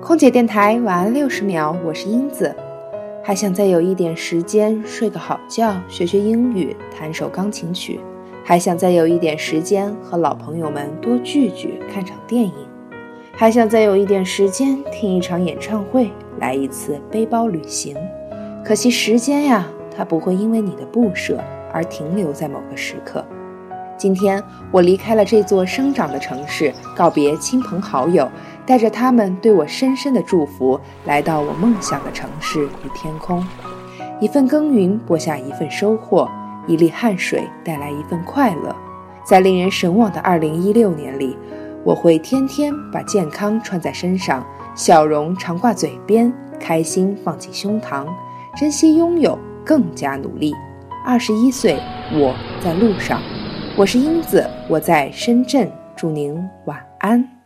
空姐电台晚安六十秒，我是英子，还想再有一点时间睡个好觉，学学英语，弹首钢琴曲，还想再有一点时间和老朋友们多聚聚，看场电影，还想再有一点时间听一场演唱会，来一次背包旅行。可惜时间呀，它不会因为你的不舍而停留在某个时刻。今天我离开了这座生长的城市，告别亲朋好友，带着他们对我深深的祝福，来到我梦想的城市与天空。一份耕耘播下一份收获，一粒汗水带来一份快乐。在令人神往的2016年里，我会天天把健康穿在身上，笑容常挂嘴边，开心放进胸膛，珍惜拥有，更加努力。二十一岁，我在路上。我是英子，我在深圳，祝您晚安。